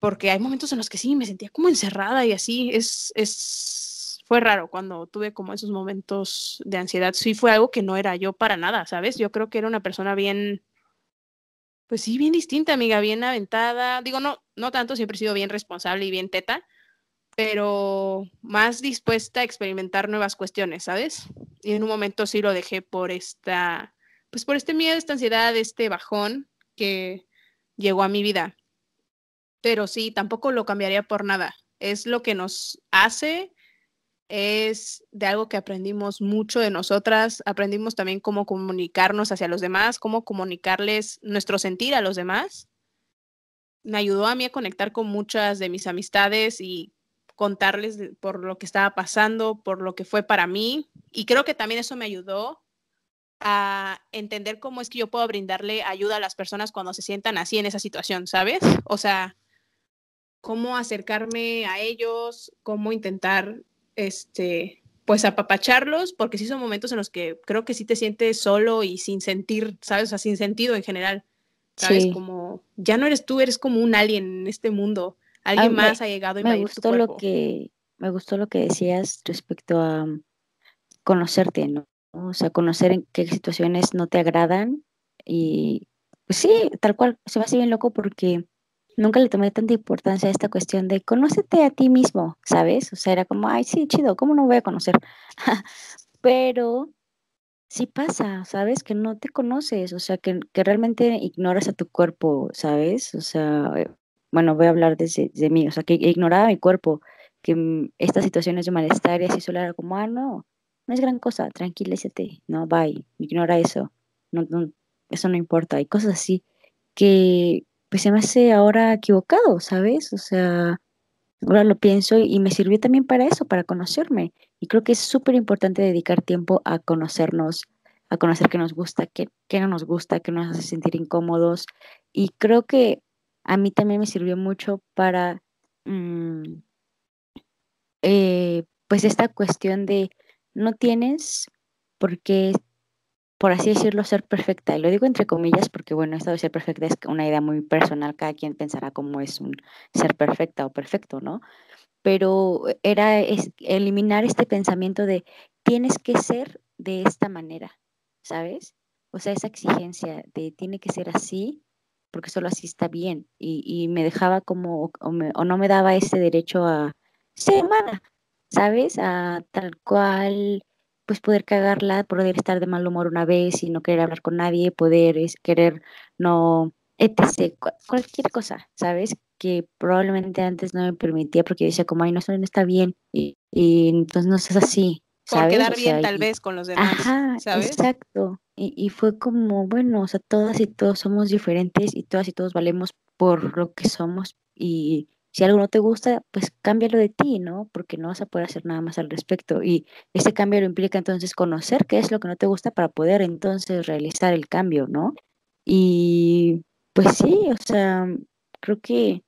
Porque hay momentos en los que sí, me sentía como encerrada y así, es, es, fue raro cuando tuve como esos momentos de ansiedad, sí fue algo que no era yo para nada, ¿sabes? Yo creo que era una persona bien, pues sí, bien distinta, amiga, bien aventada. Digo, no, no tanto, siempre he sido bien responsable y bien teta, pero más dispuesta a experimentar nuevas cuestiones, ¿sabes? Y en un momento sí lo dejé por esta, pues por este miedo, esta ansiedad, este bajón que llegó a mi vida. Pero sí, tampoco lo cambiaría por nada. Es lo que nos hace, es de algo que aprendimos mucho de nosotras, aprendimos también cómo comunicarnos hacia los demás, cómo comunicarles nuestro sentir a los demás. Me ayudó a mí a conectar con muchas de mis amistades y contarles por lo que estaba pasando, por lo que fue para mí. Y creo que también eso me ayudó a entender cómo es que yo puedo brindarle ayuda a las personas cuando se sientan así en esa situación, ¿sabes? O sea, cómo acercarme a ellos, cómo intentar, este, pues apapacharlos, porque sí son momentos en los que creo que sí te sientes solo y sin sentir, ¿sabes? O sea, sin sentido en general, ¿sabes? Como, ya no eres tú, eres como un alien en este mundo, alguien más ha llegado y me gustó lo que Me gustó lo que decías respecto a conocerte, ¿no? O sea, conocer en qué situaciones no te agradan y pues sí, tal cual, se me hace bien loco porque nunca le tomé tanta importancia a esta cuestión de conócete a ti mismo, ¿sabes? O sea, era como, ay, sí, chido, ¿cómo no voy a conocer? Pero sí pasa, ¿sabes? Que no te conoces, o sea, que, que, realmente ignoras a tu cuerpo, ¿sabes? O sea, eh, bueno, voy a hablar desde de mí, o sea, que ignoraba mi cuerpo, que mm, estas situaciones de malestar y así solo era como, ah, no, no es gran cosa, tranquilízate, no, bye, ignora eso, no, eso no importa, hay cosas así que pues se me hace ahora equivocado, ¿sabes? O sea, ahora lo pienso y me sirvió también para eso, para conocerme. Y creo que es súper importante dedicar tiempo a conocernos, a conocer qué nos gusta, qué, qué no nos gusta, qué nos hace sentir incómodos. Y creo que a mí también me sirvió mucho para, mm, eh, pues, esta cuestión de no tienes por qué, por así decirlo, ser perfecta. Y lo digo entre comillas porque, bueno, esto de ser perfecta es una idea muy personal. Cada quien pensará cómo es un ser perfecta o perfecto, ¿no? Pero era eliminar este pensamiento de tienes que ser de esta manera, ¿sabes? O sea, esa exigencia de tiene que ser así porque solo así está bien. Y, me dejaba como, o, o no me daba ese derecho a ser humana, ¿sabes? A tal cual, pues poder cagarla, poder estar de mal humor una vez y no querer hablar con nadie, poder es, querer no, etc., cualquier cosa, ¿sabes? Que probablemente antes no me permitía porque decía como, ay, no, eso no está bien y, y entonces no es así. ¿sabes? Por quedar bien tal vez con los demás, ajá, ¿sabes? Exacto. Y, y fue como, bueno, o sea, todas y todos somos diferentes y todas y todos valemos por lo que somos y si algo no te gusta, pues cámbialo de ti, ¿no? Porque no vas a poder hacer nada más al respecto. Y ese cambio lo implica entonces conocer qué es lo que no te gusta para poder entonces realizar el cambio, ¿no? Y pues sí, o sea, creo que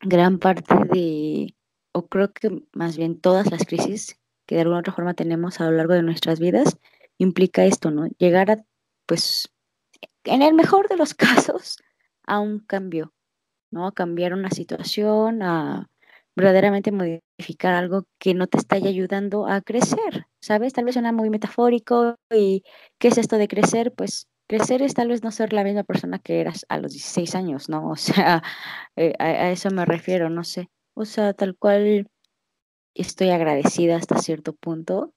gran parte de, o creo que más bien todas las crisis que de alguna otra forma tenemos a lo largo de nuestras vidas, implica esto, ¿no? Llegar a, pues, en el mejor de los casos, a un cambio, ¿no? A cambiar una situación, a verdaderamente modificar algo que no te está ayudando a crecer, ¿sabes? Tal vez suena muy metafórico y ¿qué es esto de crecer? Pues crecer es tal vez no ser la misma persona que eras a los 16 años, ¿no? O sea, eh, a, eso me refiero, no sé. O sea, tal cual estoy agradecida hasta cierto punto.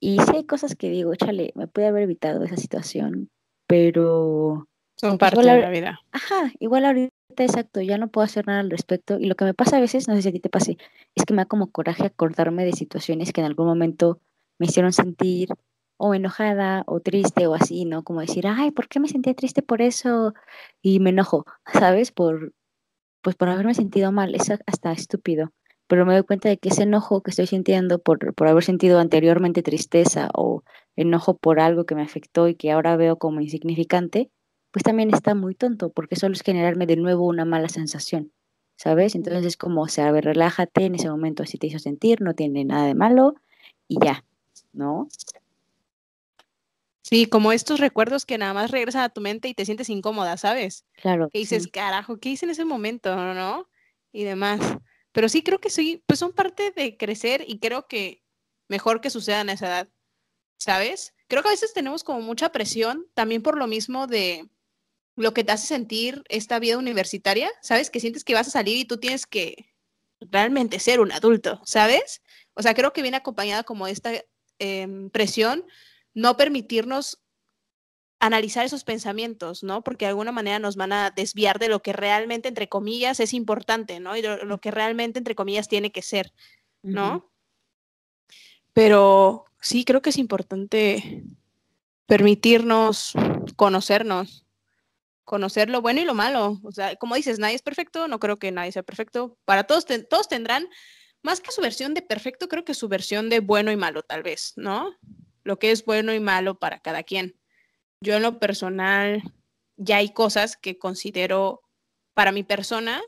Y sí hay cosas que digo, échale, me puede haber evitado esa situación, pero... Son parte de la vida. Ajá, igual ahorita exacto, ya no puedo hacer nada al respecto. Y lo que me pasa a veces, no sé si a ti te pase, es que me da como coraje acordarme de situaciones que en algún momento me hicieron sentir o enojada o triste o así, ¿no? Como decir, ay, ¿por qué me sentía triste por eso? Y me enojo, ¿sabes? Por, pues por haberme sentido mal, es hasta estúpido. Pero me doy cuenta de que ese enojo que estoy sintiendo por, por haber sentido anteriormente tristeza o enojo por algo que me afectó y que ahora veo como insignificante, pues también está muy tonto, porque solo es generarme de nuevo una mala sensación, ¿sabes? Entonces es como, o sea, a ver, relájate en ese momento, si te hizo sentir, no tiene nada de malo y ya, ¿no? Sí, como estos recuerdos que nada más regresan a tu mente y te sientes incómoda, ¿sabes? Claro. Que dices, carajo, ¿qué hice en ese momento, no? Y demás. Pero sí creo que sí, pues son parte de crecer y creo que mejor que suceda en esa edad, ¿sabes? Creo que a veces tenemos como mucha presión, también por lo mismo de, lo que te hace sentir esta vida universitaria, ¿sabes? Que sientes que vas a salir y tú tienes que realmente ser un adulto, ¿sabes? O sea, creo que viene acompañada como esta em, presión, no permitirnos analizar esos pensamientos, ¿no? Porque de alguna manera nos van a desviar de lo que realmente, entre comillas, es importante, ¿no? Y lo, que realmente, entre comillas, tiene que ser, ¿no? Pero sí, creo que es importante permitirnos conocernos, conocer lo bueno y lo malo. O sea, como dices, nadie es perfecto, no creo que nadie sea perfecto. Para todos, todos tendrán, más que su versión de perfecto, creo que su versión de bueno y malo, tal vez, ¿no? Lo que es bueno y malo para cada quien. yo en lo personal ya hay cosas que considero para mi persona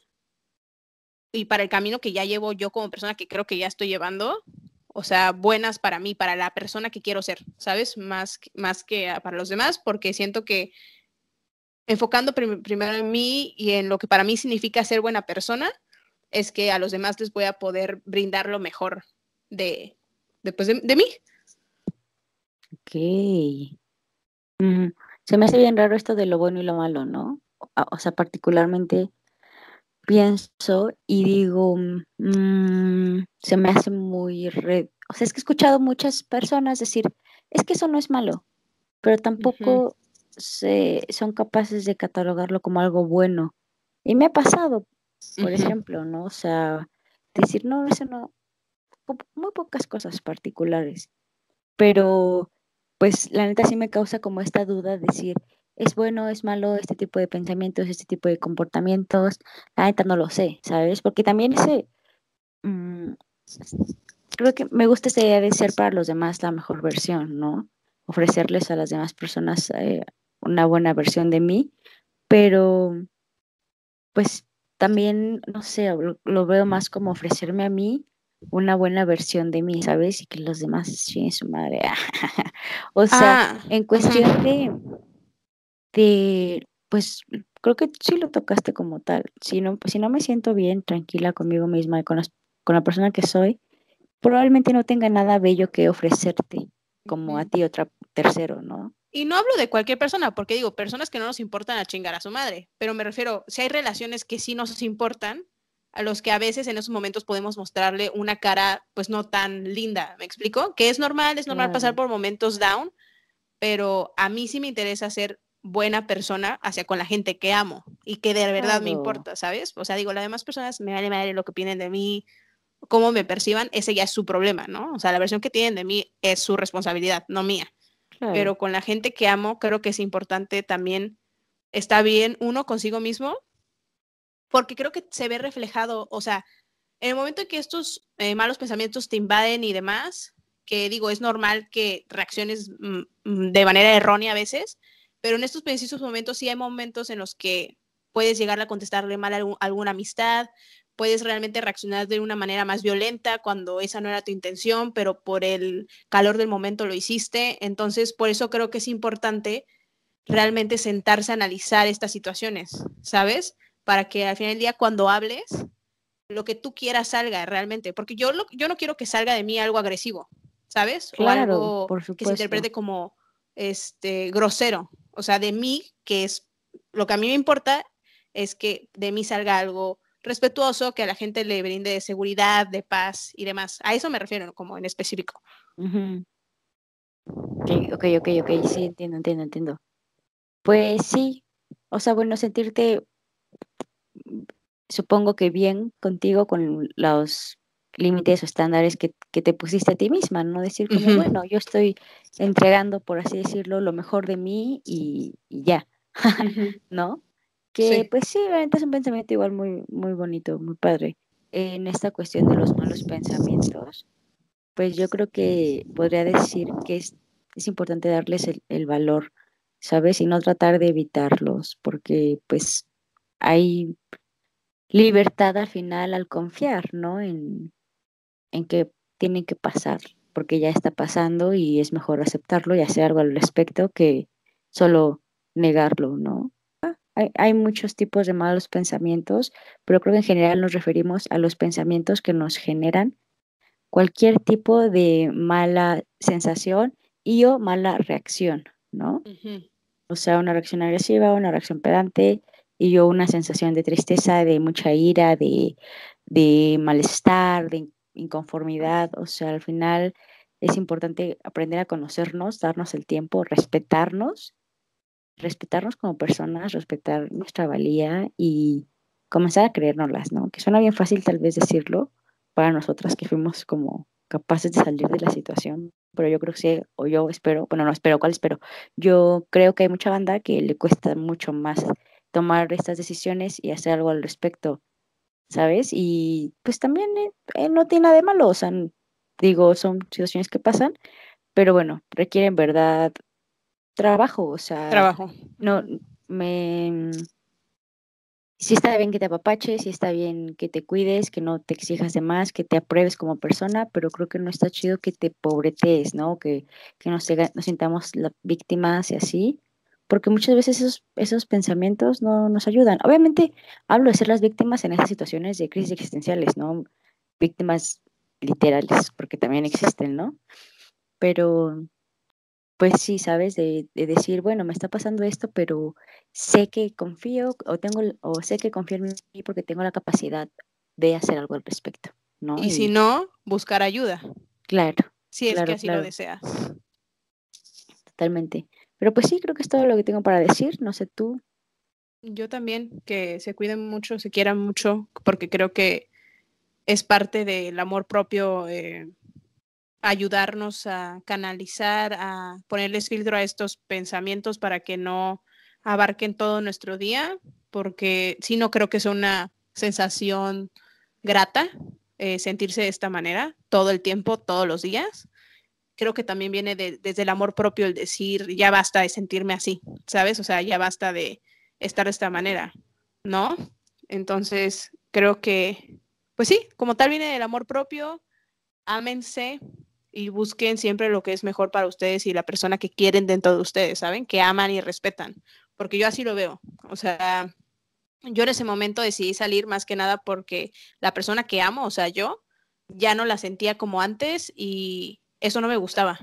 y para el camino que ya llevo yo como persona que creo que ya estoy llevando, o sea, buenas para mí, para la persona que quiero ser, ¿sabes? Más, más que para los demás, porque siento que enfocando primero en mí y en lo que para mí significa ser buena persona, es que a los demás les voy a poder brindar lo mejor de, después de, de, mí. Ok. Se me hace bien raro esto de lo bueno y lo malo, ¿no? O sea, particularmente pienso y digo, mm, se me hace muy... O sea, es que he escuchado muchas personas decir, es que eso no es malo, pero tampoco se, son capaces de catalogarlo como algo bueno. Y me ha pasado, por ejemplo, ¿no? O sea, decir, no, eso no, muy pocas cosas particulares, pero pues la neta sí me causa como esta duda, decir, es bueno, es malo este tipo de pensamientos, este tipo de comportamientos, la neta no lo sé, ¿sabes? Porque también ese, mm, creo que me gusta esa idea de ser para los demás la mejor versión, ¿no? Ofrecerles a las demás personas eh, una buena versión de mí, pero pues también, no sé, lo, veo más como ofrecerme a mí una buena versión de mí, ¿sabes? Y que los demás chinguen su madre. o sea, ah, en cuestión de, de, pues creo que sí lo tocaste como tal. Si no, si no me siento bien, tranquila conmigo misma y con, con la persona que soy, probablemente no tenga nada bello que ofrecerte como a ti otra tercero, ¿no? Y no hablo de cualquier persona, porque digo, personas que no nos importan a chingar a su madre, pero me refiero, si hay relaciones que sí nos importan, a los que a veces en esos momentos podemos mostrarle una cara pues no tan linda, ¿me explico? Que es normal, es normal pasar por momentos down, pero a mí sí me interesa ser buena persona hacia con la gente que amo y que de verdad me importa, ¿sabes? O sea, digo, las demás personas me vale madre lo que opinen de mí, cómo me perciban, ese ya es su problema, ¿no? O sea, la versión que tienen de mí es su responsabilidad, no mía pero con la gente que amo creo que es importante también, está bien uno consigo mismo, porque creo que se ve reflejado, o sea, en el momento en que estos eh, malos pensamientos te invaden y demás, que digo, es normal que reacciones mm, mm, de manera errónea a veces, pero en estos precisos momentos sí hay momentos en los que puedes llegar a contestarle mal a alguna amistad, puedes realmente reaccionar de una manera más violenta cuando esa no era tu intención, pero por el calor del momento lo hiciste. Entonces, por eso creo que es importante realmente sentarse a analizar estas situaciones, ¿sabes? Para que al final del día cuando hables, lo que tú quieras salga realmente, porque yo, yo no quiero que salga de mí algo agresivo, ¿sabes? o algo que se interprete como este grosero, o sea, de mí que es lo que a mí me importa es que de mí salga algo respetuoso, que a la gente le brinde seguridad, de paz y demás. A eso me refiero, como en específico. ok, ok, ok, sí, entiendo, entiendo, entiendo. Pues sí, o sea, bueno, sentirte, supongo que bien contigo con los límites o estándares que, te pusiste a ti misma, ¿no? Decir como, bueno, yo estoy entregando, por así decirlo, lo mejor de mí y, ya, ¿no? Que pues sí, realmente es un pensamiento igual muy, muy bonito, muy padre. En esta cuestión de los malos pensamientos, pues yo creo que podría decir que es, es importante darles el, el, valor, ¿sabes? Y no tratar de evitarlos, porque pues hay libertad al final al confiar, ¿no? En, en que tienen que pasar, porque ya está pasando y es mejor aceptarlo y hacer algo al respecto que solo negarlo, ¿no? Hay, muchos tipos de malos pensamientos, pero creo que en general nos referimos a los pensamientos que nos generan cualquier tipo de mala sensación y o mala reacción, ¿no? O sea, una reacción agresiva, una reacción pedante y yo una sensación de tristeza, de mucha ira, de, de malestar, de inconformidad. O sea, al final es importante aprender a conocernos, darnos el tiempo, respetarnos respetarnos como personas, respetar nuestra valía y comenzar a creérnoslas, ¿no? Que suena bien fácil tal vez decirlo para nosotras que fuimos como capaces de salir de la situación, pero yo creo que sí, o yo espero, bueno, no espero, ¿cuál espero? Yo creo que hay mucha banda que le cuesta mucho más tomar estas decisiones y hacer algo al respecto, ¿sabes? Y pues también eh, eh, no tiene nada de malo, o sea, digo, son situaciones que pasan, pero bueno, requieren verdad trabajo, o sea, Trabajo. no me si está bien que te apapaches, si está bien que te cuides, que no te exijas de más, que te apruebes como persona, pero creo que no está chido que te pobretees, ¿no? Que, que nos, nos sintamos la, víctimas y así, porque muchas veces esos, esos pensamientos no nos ayudan. Obviamente hablo de ser las víctimas en esas situaciones de crisis existenciales, ¿no? Víctimas literales, porque también existen, ¿no? Pero pues sí, ¿sabes? De, decir, bueno, me está pasando esto, pero sé que confío o tengo o sé que confío en mí porque tengo la capacidad de hacer algo al respecto, ¿no? Y, si no, buscar ayuda. Claro. Si es que así lo deseas. Totalmente. Pero pues sí, creo que es todo lo que tengo para decir. No sé tú. Yo también, que se cuiden mucho, se quieran mucho, porque creo que es parte del amor propio. Eh, ayudarnos a canalizar, a ponerles filtro a estos pensamientos para que no abarquen todo nuestro día, porque si no creo que es una sensación grata eh, sentirse de esta manera todo el tiempo, todos los días. Creo que también viene desde el amor propio el decir, ya basta de sentirme así, ¿sabes? O sea, ya basta de estar de esta manera, ¿no? Entonces, creo que, pues sí, como tal viene del amor propio, ámense, y busquen siempre lo que es mejor para ustedes y la persona que quieren dentro de ustedes, ¿saben? Que aman y respetan, porque yo así lo veo. O sea, yo en ese momento decidí salir más que nada porque la persona que amo, o sea, yo, ya no la sentía como antes y eso no me gustaba.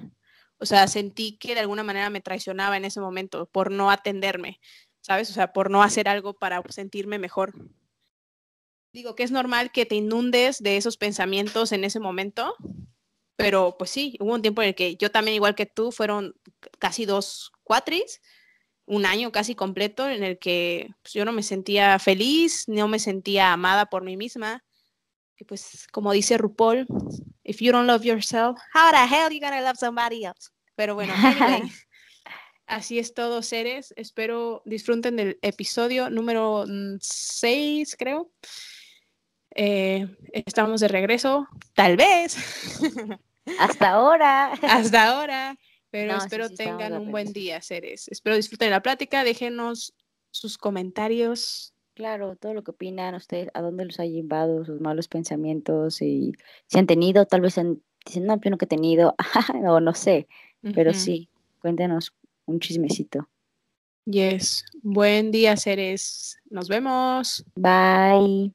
O sea, sentí que de alguna manera me traicionaba en ese momento por no atenderme, ¿sabes? O sea, por no hacer algo para sentirme mejor. Digo que es normal que te inundes de esos pensamientos en ese momento, pero pues sí, hubo un tiempo en el que yo también, igual que tú, fueron casi dos cuatris, un año casi completo en el que pues, yo no me sentía feliz, no me sentía amada por mí misma. Y pues como dice RuPaul, if you don't love yourself, how the hell you gonna love somebody else? Pero bueno, anyway, así es todo, seres. Espero disfruten del episodio número 6, creo. Eh, estamos de regreso, tal vez. Hasta ahora. Hasta ahora. Pero espero tengan un buen día, seres. Espero disfruten la plática. Déjenos sus comentarios. Claro, todo lo que opinan ustedes, a dónde los ha llevado, sus malos pensamientos y si han tenido, tal vez han, dicen, no, yo no que he tenido, o no sé, pero sí, cuéntenos un chismecito. Yes. Buen día, seres. Nos vemos. Bye.